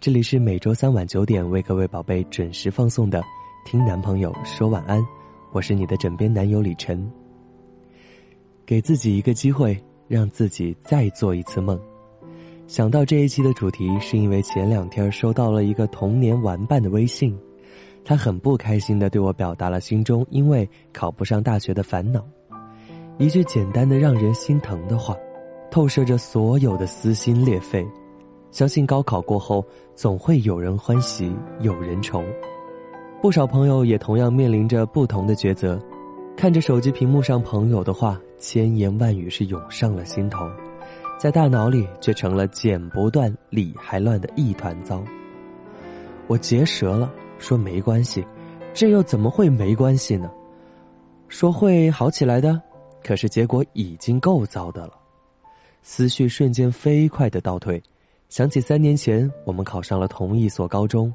这里是每周三晚九点为各位宝贝准时放送的《听男朋友说晚安》，我是你的枕边男友李晨。给自己一个机会，让自己再做一次梦。想到这一期的主题，是因为前两天收到了一个童年玩伴的微信，他很不开心的对我表达了心中因为考不上大学的烦恼。一句简单的让人心疼的话，透射着所有的撕心裂肺。相信高考过后，总会有人欢喜有人愁。不少朋友也同样面临着不同的抉择，看着手机屏幕上朋友的话，千言万语是涌上了心头，在大脑里却成了剪不断理还乱的一团糟。我结舌了，说没关系，这又怎么会没关系呢？说会好起来的，可是结果已经够糟的了，思绪瞬间飞快的倒退。想起三年前，我们考上了同一所高中，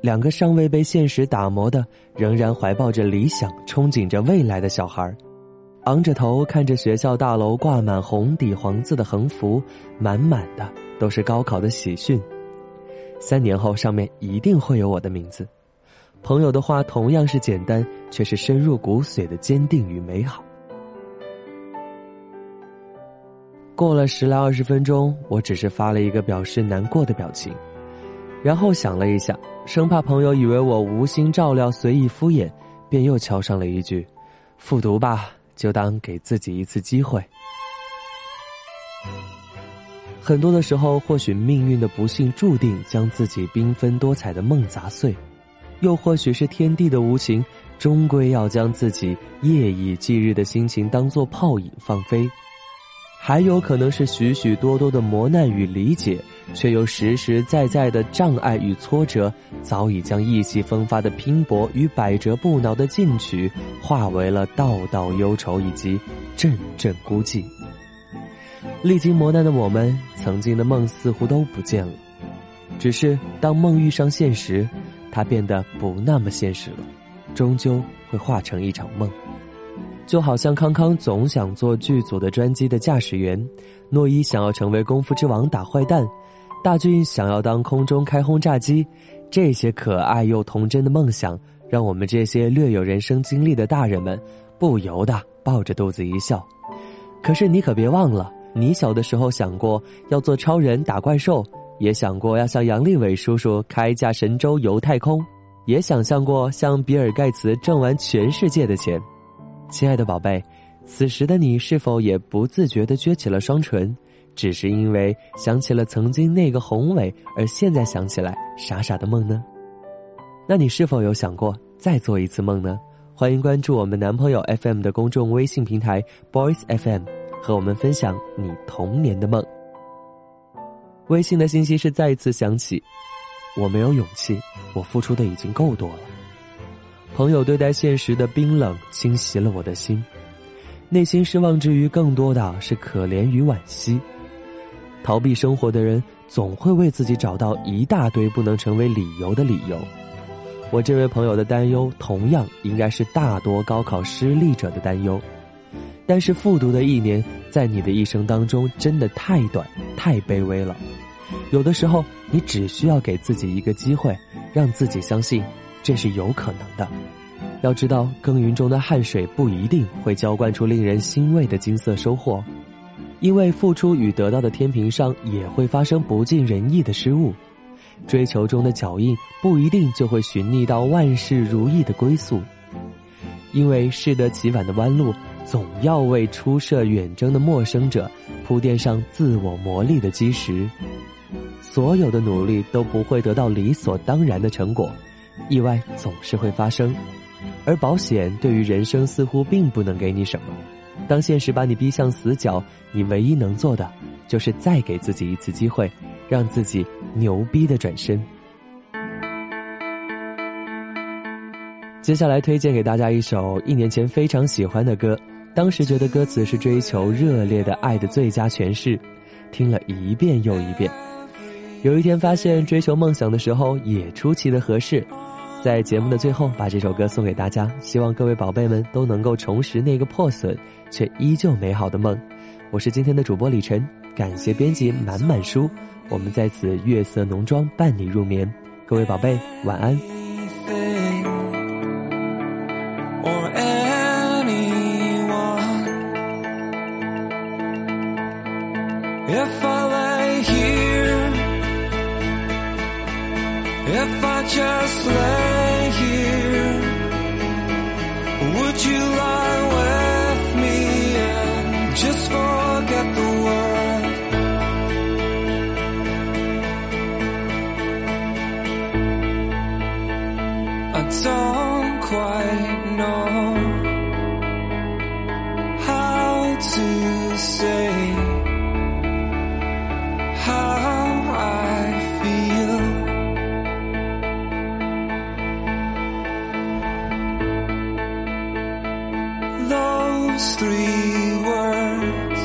两个尚未被现实打磨的、仍然怀抱着理想、憧憬着未来的小孩昂着头看着学校大楼挂满红底黄字的横幅，满满的都是高考的喜讯。三年后，上面一定会有我的名字。朋友的话同样是简单，却是深入骨髓的坚定与美好。过了十来二十分钟，我只是发了一个表示难过的表情，然后想了一下，生怕朋友以为我无心照料、随意敷衍，便又敲上了一句：“复读吧，就当给自己一次机会。”很多的时候，或许命运的不幸注定将自己缤纷多彩的梦砸碎，又或许是天地的无情，终归要将自己夜以继日的心情当作泡影放飞。还有可能是许许多多的磨难与理解，却又实实在在的障碍与挫折，早已将意气风发的拼搏与百折不挠的进取，化为了道道忧愁以及阵阵孤寂。历经磨难的我们，曾经的梦似乎都不见了，只是当梦遇上现实，它变得不那么现实了，终究会化成一场梦。就好像康康总想做剧组的专机的驾驶员，诺伊想要成为功夫之王打坏蛋，大俊想要当空中开轰炸机，这些可爱又童真的梦想，让我们这些略有人生经历的大人们不由得抱着肚子一笑。可是你可别忘了，你小的时候想过要做超人打怪兽，也想过要像杨利伟叔叔开架神舟游太空，也想象过像比尔盖茨挣完全世界的钱。亲爱的宝贝，此时的你是否也不自觉地撅起了双唇？只是因为想起了曾经那个宏伟，而现在想起来傻傻的梦呢？那你是否有想过再做一次梦呢？欢迎关注我们男朋友 FM 的公众微信平台 Boys FM，和我们分享你童年的梦。微信的信息是再一次响起，我没有勇气，我付出的已经够多了。朋友对待现实的冰冷侵袭了我的心，内心失望之余，更多的是可怜与惋惜。逃避生活的人总会为自己找到一大堆不能成为理由的理由。我这位朋友的担忧，同样应该是大多高考失利者的担忧。但是复读的一年，在你的一生当中真的太短、太卑微了。有的时候，你只需要给自己一个机会，让自己相信。这是有可能的。要知道，耕耘中的汗水不一定会浇灌出令人欣慰的金色收获，因为付出与得到的天平上也会发生不尽人意的失误。追求中的脚印不一定就会寻觅到万事如意的归宿，因为适得其反的弯路，总要为初涉远征的陌生者铺垫上自我磨砺的基石。所有的努力都不会得到理所当然的成果。意外总是会发生，而保险对于人生似乎并不能给你什么。当现实把你逼向死角，你唯一能做的就是再给自己一次机会，让自己牛逼的转身。接下来推荐给大家一首一年前非常喜欢的歌，当时觉得歌词是追求热烈的爱的最佳诠释，听了一遍又一遍。有一天发现追求梦想的时候也出奇的合适，在节目的最后把这首歌送给大家，希望各位宝贝们都能够重拾那个破损却依旧美好的梦。我是今天的主播李晨，感谢编辑满满书，我们在此月色浓妆伴你入眠，各位宝贝晚安。If I lay here, if I just lay would you lie Those three words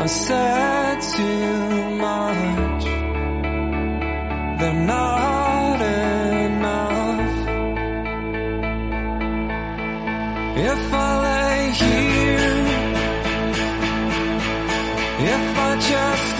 are said too much. They're not enough. If I lay here if I just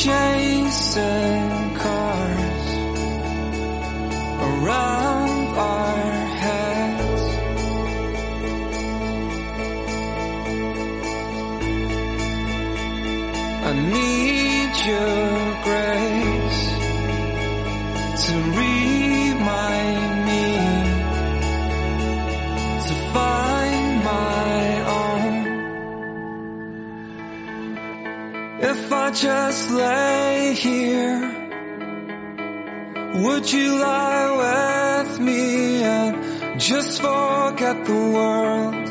chaser. Lay here, would you lie with me and just forget the world?